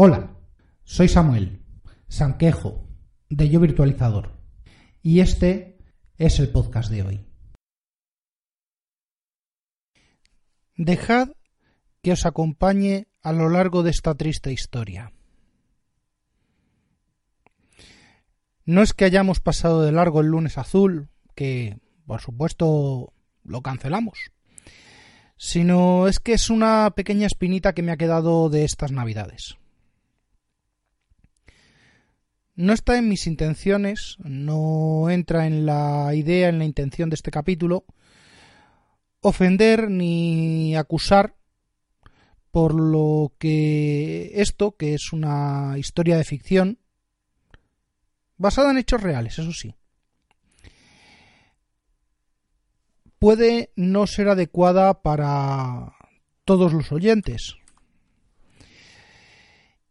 Hola, soy Samuel, Sanquejo, de Yo Virtualizador, y este es el podcast de hoy. Dejad que os acompañe a lo largo de esta triste historia. No es que hayamos pasado de largo el lunes azul, que por supuesto lo cancelamos, sino es que es una pequeña espinita que me ha quedado de estas navidades. No está en mis intenciones, no entra en la idea, en la intención de este capítulo, ofender ni acusar por lo que esto, que es una historia de ficción, basada en hechos reales, eso sí, puede no ser adecuada para todos los oyentes.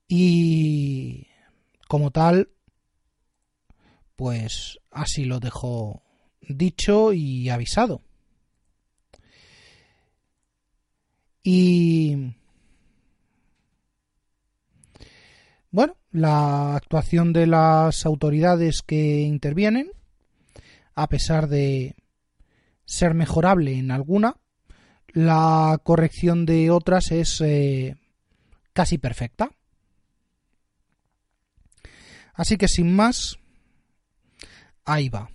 Y como tal, pues así lo dejo dicho y avisado. Y bueno, la actuación de las autoridades que intervienen, a pesar de ser mejorable en alguna, la corrección de otras es eh, casi perfecta. Así que sin más, ahí va.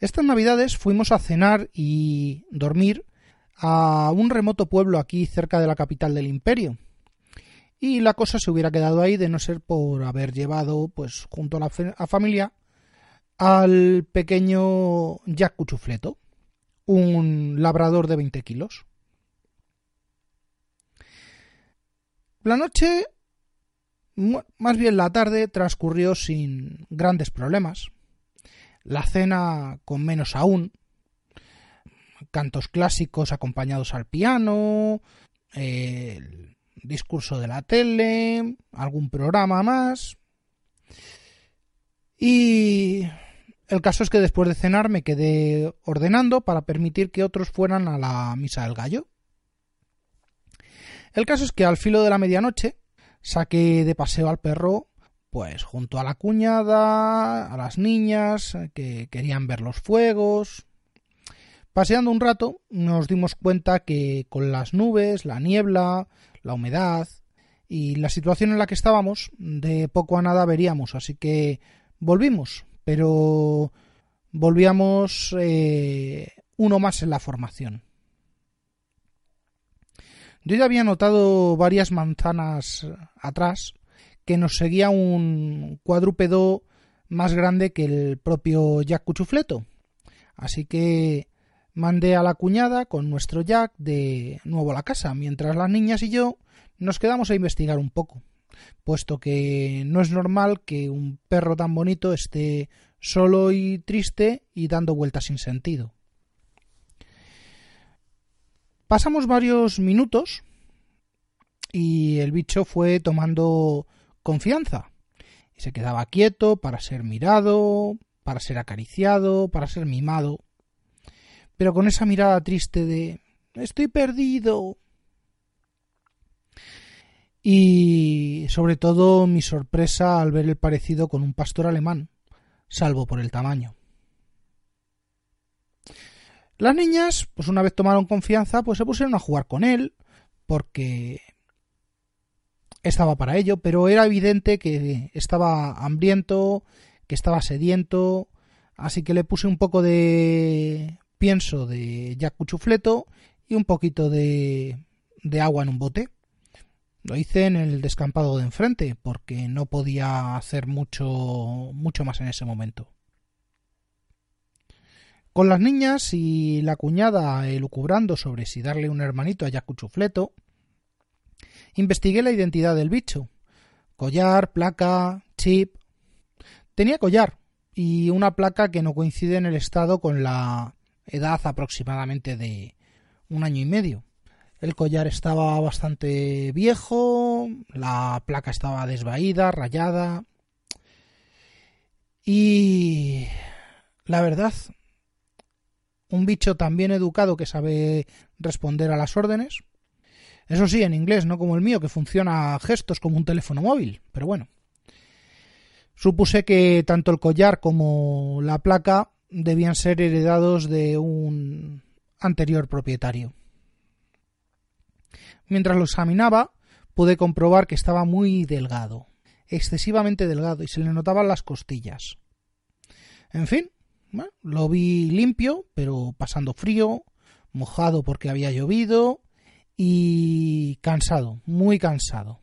Estas navidades fuimos a cenar y dormir a un remoto pueblo aquí cerca de la capital del imperio. Y la cosa se hubiera quedado ahí de no ser por haber llevado, pues, junto a la familia, al pequeño Jack Cuchufleto, un labrador de 20 kilos. La noche, más bien la tarde, transcurrió sin grandes problemas. La cena con menos aún, cantos clásicos acompañados al piano, el discurso de la tele, algún programa más. Y el caso es que después de cenar me quedé ordenando para permitir que otros fueran a la misa del gallo. El caso es que al filo de la medianoche saqué de paseo al perro, pues junto a la cuñada, a las niñas que querían ver los fuegos, Paseando un rato nos dimos cuenta que con las nubes, la niebla, la humedad y la situación en la que estábamos, de poco a nada veríamos, así que volvimos, pero volvíamos eh, uno más en la formación. Yo ya había notado varias manzanas atrás que nos seguía un cuadrúpedo más grande que el propio Jack Cuchufleto. Así que mandé a la cuñada con nuestro Jack de nuevo a la casa, mientras las niñas y yo nos quedamos a investigar un poco, puesto que no es normal que un perro tan bonito esté solo y triste y dando vueltas sin sentido. Pasamos varios minutos y el bicho fue tomando confianza y se quedaba quieto para ser mirado, para ser acariciado, para ser mimado pero con esa mirada triste de estoy perdido. Y sobre todo mi sorpresa al ver el parecido con un pastor alemán, salvo por el tamaño. Las niñas, pues una vez tomaron confianza, pues se pusieron a jugar con él, porque estaba para ello, pero era evidente que estaba hambriento, que estaba sediento, así que le puse un poco de pienso de Jack Cuchufleto y un poquito de, de agua en un bote. Lo hice en el descampado de enfrente porque no podía hacer mucho, mucho más en ese momento. Con las niñas y la cuñada elucubrando sobre si darle un hermanito a Jack Cuchufleto, investigué la identidad del bicho. Collar, placa, chip. Tenía collar y una placa que no coincide en el estado con la edad aproximadamente de un año y medio. El collar estaba bastante viejo, la placa estaba desvaída, rayada. Y la verdad, un bicho tan bien educado que sabe responder a las órdenes. Eso sí, en inglés, no como el mío, que funciona a gestos como un teléfono móvil, pero bueno. Supuse que tanto el collar como la placa debían ser heredados de un anterior propietario. Mientras lo examinaba, pude comprobar que estaba muy delgado, excesivamente delgado, y se le notaban las costillas. En fin, lo vi limpio, pero pasando frío, mojado porque había llovido y cansado, muy cansado.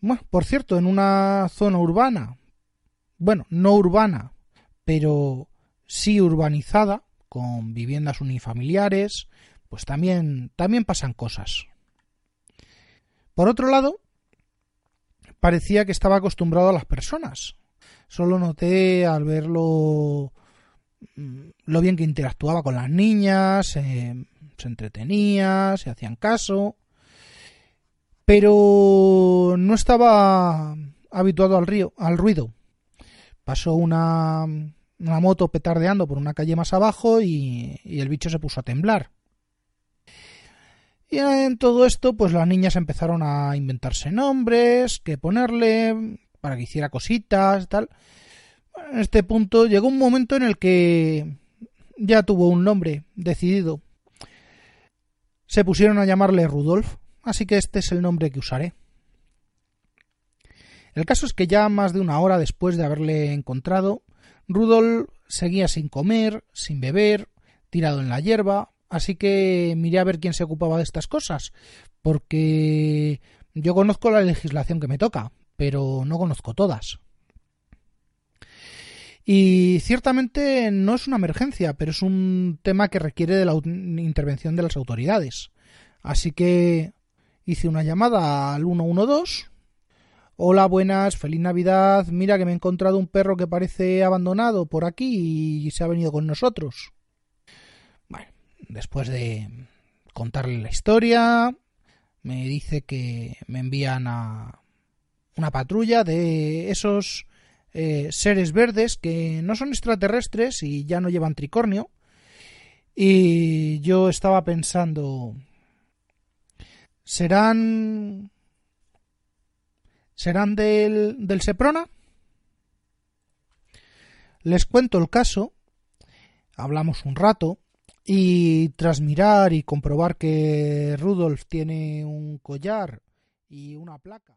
Bueno, por cierto, en una zona urbana, bueno, no urbana, pero sí urbanizada, con viviendas unifamiliares, pues también, también pasan cosas. Por otro lado, parecía que estaba acostumbrado a las personas. Solo noté al verlo mm, lo bien que interactuaba con las niñas, se entretenía, se hacían caso, pero no estaba habituado al río, al ruido. Pasó una, una moto petardeando por una calle más abajo y, y el bicho se puso a temblar. Y en todo esto, pues las niñas empezaron a inventarse nombres, que ponerle, para que hiciera cositas, tal. En este punto llegó un momento en el que ya tuvo un nombre decidido. Se pusieron a llamarle Rudolf, así que este es el nombre que usaré. El caso es que ya más de una hora después de haberle encontrado, Rudolf seguía sin comer, sin beber, tirado en la hierba, así que miré a ver quién se ocupaba de estas cosas, porque yo conozco la legislación que me toca, pero no conozco todas. Y ciertamente no es una emergencia, pero es un tema que requiere de la intervención de las autoridades. Así que hice una llamada al 112. Hola, buenas, feliz Navidad. Mira que me he encontrado un perro que parece abandonado por aquí y se ha venido con nosotros. Bueno, después de contarle la historia, me dice que me envían a una patrulla de esos eh, seres verdes que no son extraterrestres y ya no llevan tricornio. Y yo estaba pensando, ¿serán... ¿Serán del, del Seprona? Les cuento el caso, hablamos un rato y tras mirar y comprobar que Rudolf tiene un collar y una placa.